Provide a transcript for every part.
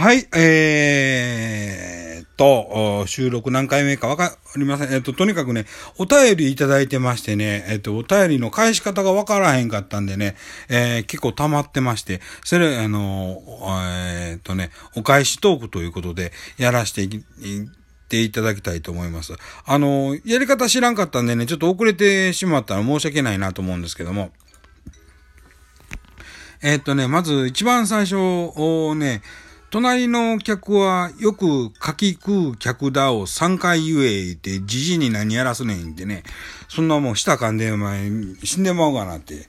はい、えーと、収録何回目かわかりません。えっ、と、とにかくね、お便りいただいてましてね、えっ、と、お便りの返し方がわからへんかったんでね、えー、結構溜まってまして、それ、あの、えっ、とね、お返しトークということで、やらせていっていただきたいと思います。あの、やり方知らんかったんでね、ちょっと遅れてしまったら申し訳ないなと思うんですけども、えっ、とね、まず一番最初をね、隣の客はよく書き食う客だを3回言えって、じじに何やらすねんってね。そんなもん舌噛んでお前死んでまうかなって。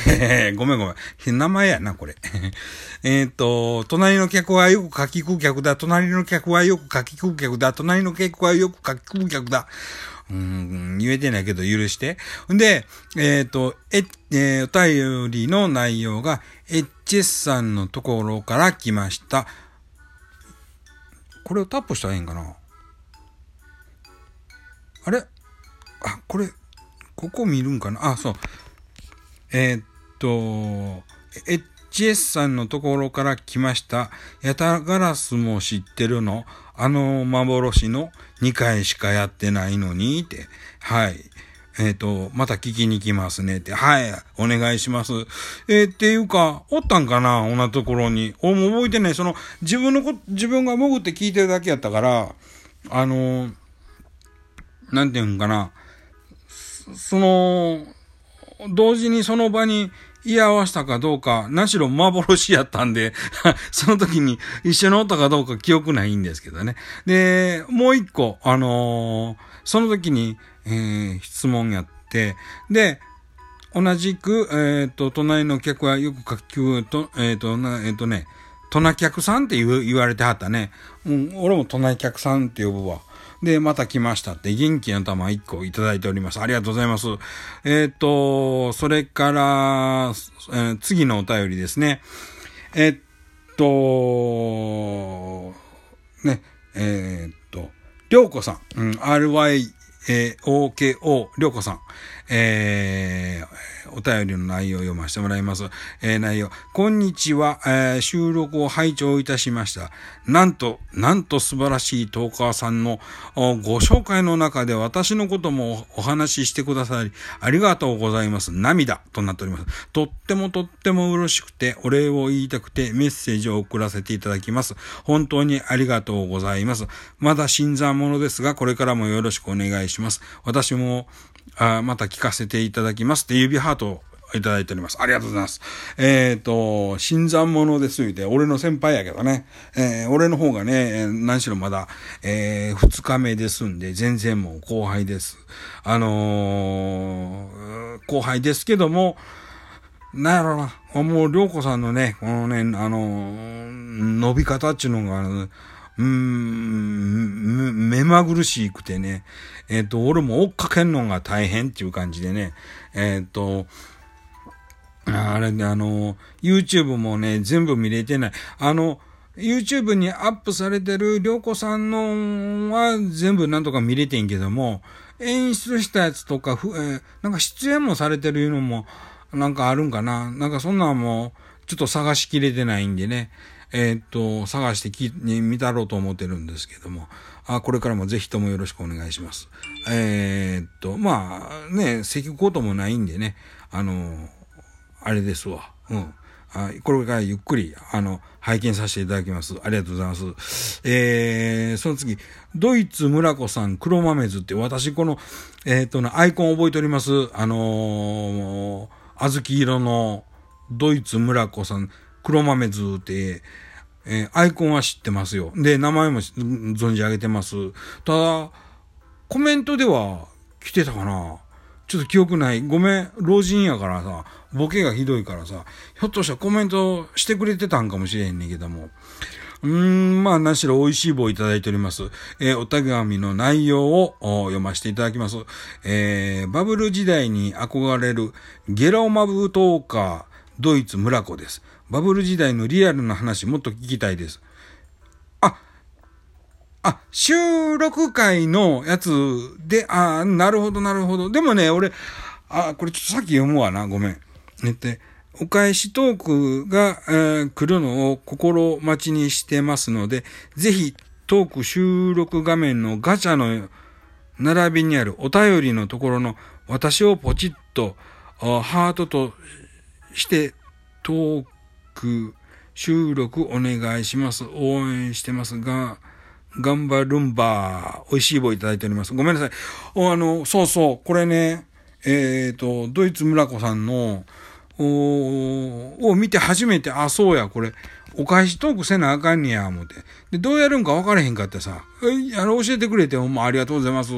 ごめんごめん。変名前やな、これ。えっと、隣の客はよく書き食う客だ。隣の客はよく書き食う客だ。隣の客はよく書き食う客だ。うん、言えてないけど許して。んで、えっ、ー、と、え、えー、お便りの内容が、エッチェスさんのところから来ました。これをタップしたらいいんかな？あれ？あ、これ、ここ見るんかな？あ、そう。えー、っと、HS さんのところから来ました。ヤタガラスも知ってるの？あの幻の2回しかやってないのにって。はい。えっ、ー、と、また聞きに来ますねって。はい、お願いします。えー、っていうか、おったんかな同じところに。お、もう覚えてない。その、自分のこ、自分が潜って聞いてるだけやったから、あのー、なんていうんかな。その、同時にその場に居合わせたかどうか、何しろ幻やったんで その時に一緒におったかどうか記憶ないんですけどね。で、もう一個、あのー、その時に、えー、質問やって、で、同じく、えっ、ー、と、隣の客はよく書きと、えっ、ー、と、えっ、ー、とね、隣客さんって言われてはったね。うん、俺も隣客さんって呼ぶわ。で、また来ましたって元気の玉1個いただいております。ありがとうございます。えっ、と、それから、え、次のお便りですね。えっと、ね、えっと、りょうこさん、うん、RY、えー、OKO、りょうこさん、えー、お便りの内容を読ませてもらいます。えー、内容。こんにちは、えー、収録を拝聴いたしました。なんと、なんと素晴らしいトーカーさんのご紹介の中で私のこともお話ししてくださり、ありがとうございます。涙となっております。とってもとっても嬉しくて、お礼を言いたくてメッセージを送らせていただきます。本当にありがとうございます。まだ新参者ですが、これからもよろしくお願いします。します私もあまた聞かせていただきますって指ハートをいただいております。ありがとうございます。えっ、ー、と、新参者です言うて、俺の先輩やけどね、えー、俺の方がね、何しろまだ、えー、二日目ですんで、全然もう後輩です。あのー、後輩ですけども、なんやろな、もう、りょうこさんのね、このね、あのー、伸び方っていうのが、うーん、目まぐるしくてね、えっ、ー、と、俺も追っかけんのが大変っていう感じでね、えっ、ー、と、あれね、あの、YouTube もね、全部見れてない。あの、YouTube にアップされてるりょうこさんのは全部なんとか見れてんけども、演出したやつとか、えー、なんか出演もされてるのも、なんかあるんかな。なんかそんなんも、ちょっと探しきれてないんでね。えー、っと、探してき、見たろうと思ってるんですけども、あこれからもぜひともよろしくお願いします。えー、っと、まあ、ね、咳くこともないんでね、あの、あれですわ。うん。あこれからゆっくり、あの、拝見させていただきます。ありがとうございます。えー、その次、ドイツ村子さん、黒豆図って、私この、えー、っとね、アイコン覚えております。あのー、小豆色の、ドイツ村子さん、黒豆図って、えー、アイコンは知ってますよ。で、名前も存じ上げてます。ただ、コメントでは来てたかなちょっと記憶ない。ごめん、老人やからさ、ボケがひどいからさ、ひょっとしたらコメントしてくれてたんかもしれへんねんけども。うーん、まあ、なしろ美味しい棒いただいております。えー、お手紙の内容を読ませていただきます。えー、バブル時代に憧れるゲロマブトーカー、ドイツ村子です。バブル時代のリアルな話もっと聞きたいです。あ、あ、収録会のやつで、あなるほどなるほど。でもね、俺、あ、これちょっとさっき読むわな、ごめん。ねって、お返しトークが、えー、来るのを心待ちにしてますので、ぜひトーク収録画面のガチャの並びにあるお便りのところの私をポチッとハートとしてトーク収録お願いします。応援してますが、頑張るんば、美味しい棒いただいております。ごめんなさい。あの、そうそう、これね、えっ、ー、と、ドイツ村子さんの、おを見て初めて、あ、そうや、これ、お返しトークせなあかんねや、思って。で、どうやるんか分からへんかってさ、え、あの、教えてくれて、ほんまありがとうございます。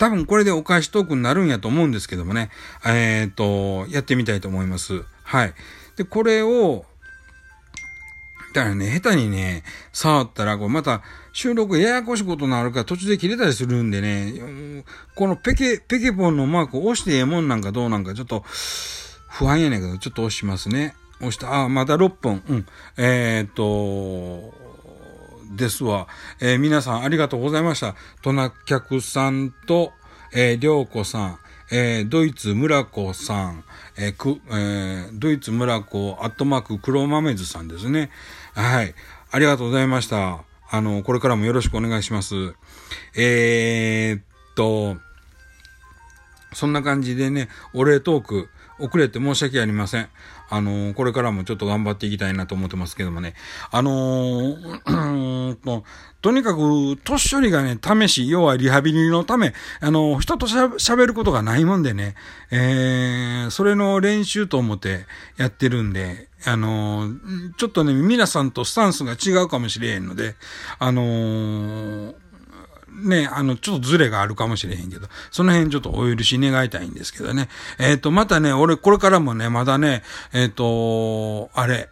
多分これでお返しトークになるんやと思うんですけどもね、えっ、ー、と、やってみたいと思います。はい。で、これを、だからね、下手にね、触ったら、これまた収録ややこしいことになるから途中で切れたりするんでね、このペケ、ペケポンのマークを押してええもんなんかどうなんかちょっと不安やねんけど、ちょっと押しますね。押した。あ、まだ6分。うん。えー、っと、ですわ。えー、皆さんありがとうございました。トナ客さんと、えー、りょうこさん、えー、ドイツ村子さん、えーくえー、ドイツ村子アットマーク黒豆図さんですね。はい。ありがとうございました。あの、これからもよろしくお願いします。えー、っと、そんな感じでね、お礼トーク、遅れて申し訳ありません。あのー、これからもちょっと頑張っていきたいなと思ってますけどもね。あのー、とにかく、年寄りがね、試し、要はリハビリのため、あのー、人と喋ることがないもんでね、えー、それの練習と思ってやってるんで、あのちょっとね、皆さんとスタンスが違うかもしれへんので、あのね、あの、ちょっとズレがあるかもしれへんけど、その辺ちょっとお許し願いたいんですけどね。えっ、ー、と、またね、俺、これからもね、まだね、えっ、ー、と、あれ、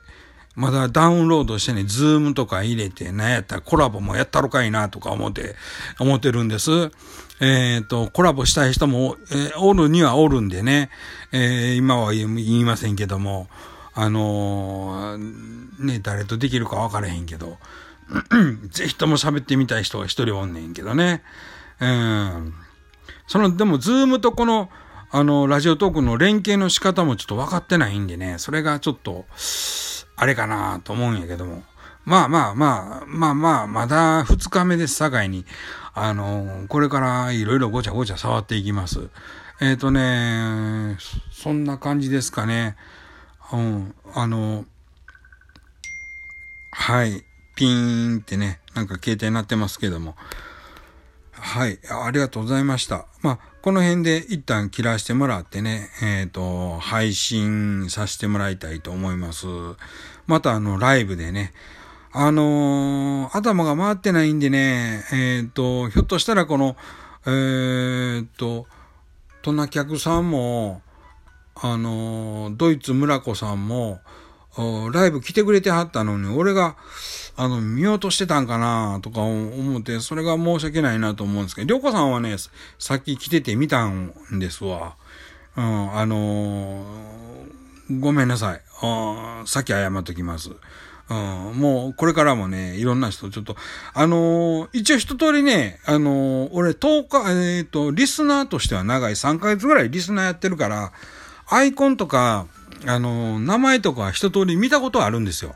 まだダウンロードしてね、 Zoom とか入れて、なんやったらコラボもやったろかいなとか思って、思ってるんです。えっ、ー、と、コラボしたい人も、えー、おるにはおるんでね、えー、今は言いませんけども、あのね、誰とできるか分からへんけど、ぜひとも喋ってみたい人が一人おんねんけどね。うん。その、でも、ズームとこの、あの、ラジオトークの連携の仕方もちょっと分かってないんでね、それがちょっと、あれかなと思うんやけども。まあまあまあ、まあまあ、まだ二日目です、さかいに。あの、これからいろいろごちゃごちゃ触っていきます。えっ、ー、とね、そんな感じですかね。うん、あの、はい。ピーンってね、なんか携帯になってますけども。はい。ありがとうございました。まあ、この辺で一旦切らしてもらってね、えっ、ー、と、配信させてもらいたいと思います。またあの、ライブでね、あのー、頭が回ってないんでね、えっ、ー、と、ひょっとしたらこの、えっ、と、トナ客さんも、あの、ドイツ村子さんも、ライブ来てくれてはったのに、俺が、あの、見落としてたんかなとか思って、それが申し訳ないなと思うんですけど、りょうこさんはね、さっき来てて見たんですわ。うん、あのー、ごめんなさい。さっき謝っときます。うん、もう、これからもね、いろんな人、ちょっと、あのー、一応一通りね、あのー、俺、10日、えっ、と、リスナーとしては長い3ヶ月ぐらいリスナーやってるから、アイコンとか、あの、名前とか一通り見たことあるんですよ。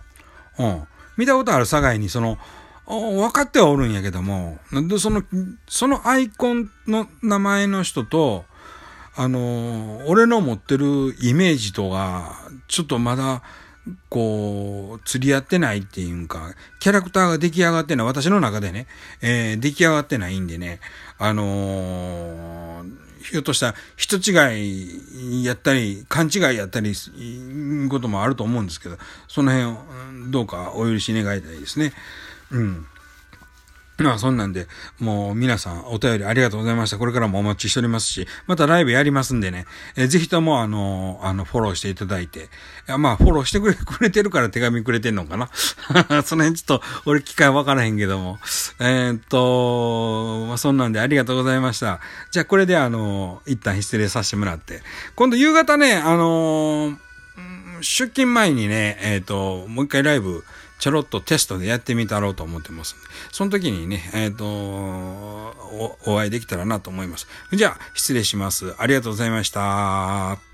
うん。見たことある境に、その、分かってはおるんやけども、で、その、そのアイコンの名前の人と、あの、俺の持ってるイメージとが、ちょっとまだ、こう、釣り合ってないっていうか、キャラクターが出来上がってない、私の中でね、えー、出来上がってないんでね、あのー、ひょっとしたら人違いやったり、勘違いやったり、こともあると思うんですけど、その辺をどうかお許し願いたいですね。うん。まあそんなんで、もう皆さんお便りありがとうございました。これからもお待ちしておりますし、またライブやりますんでね、えー、ぜひともあの、あの、フォローしていただいて、まあフォローしてくれ、くれてるから手紙くれてんのかな？その辺ちょっと俺機会わからへんけども、えー、っと、まあそんなんでありがとうございました。じゃあこれであの、一旦失礼させてもらって、今度夕方ね、あの出勤前にね、え、っと、もう一回ライブ、ちょろっとテストでやってみたろうと思ってますその時にね、えっ、ー、とお、お会いできたらなと思います。じゃあ、失礼します。ありがとうございました。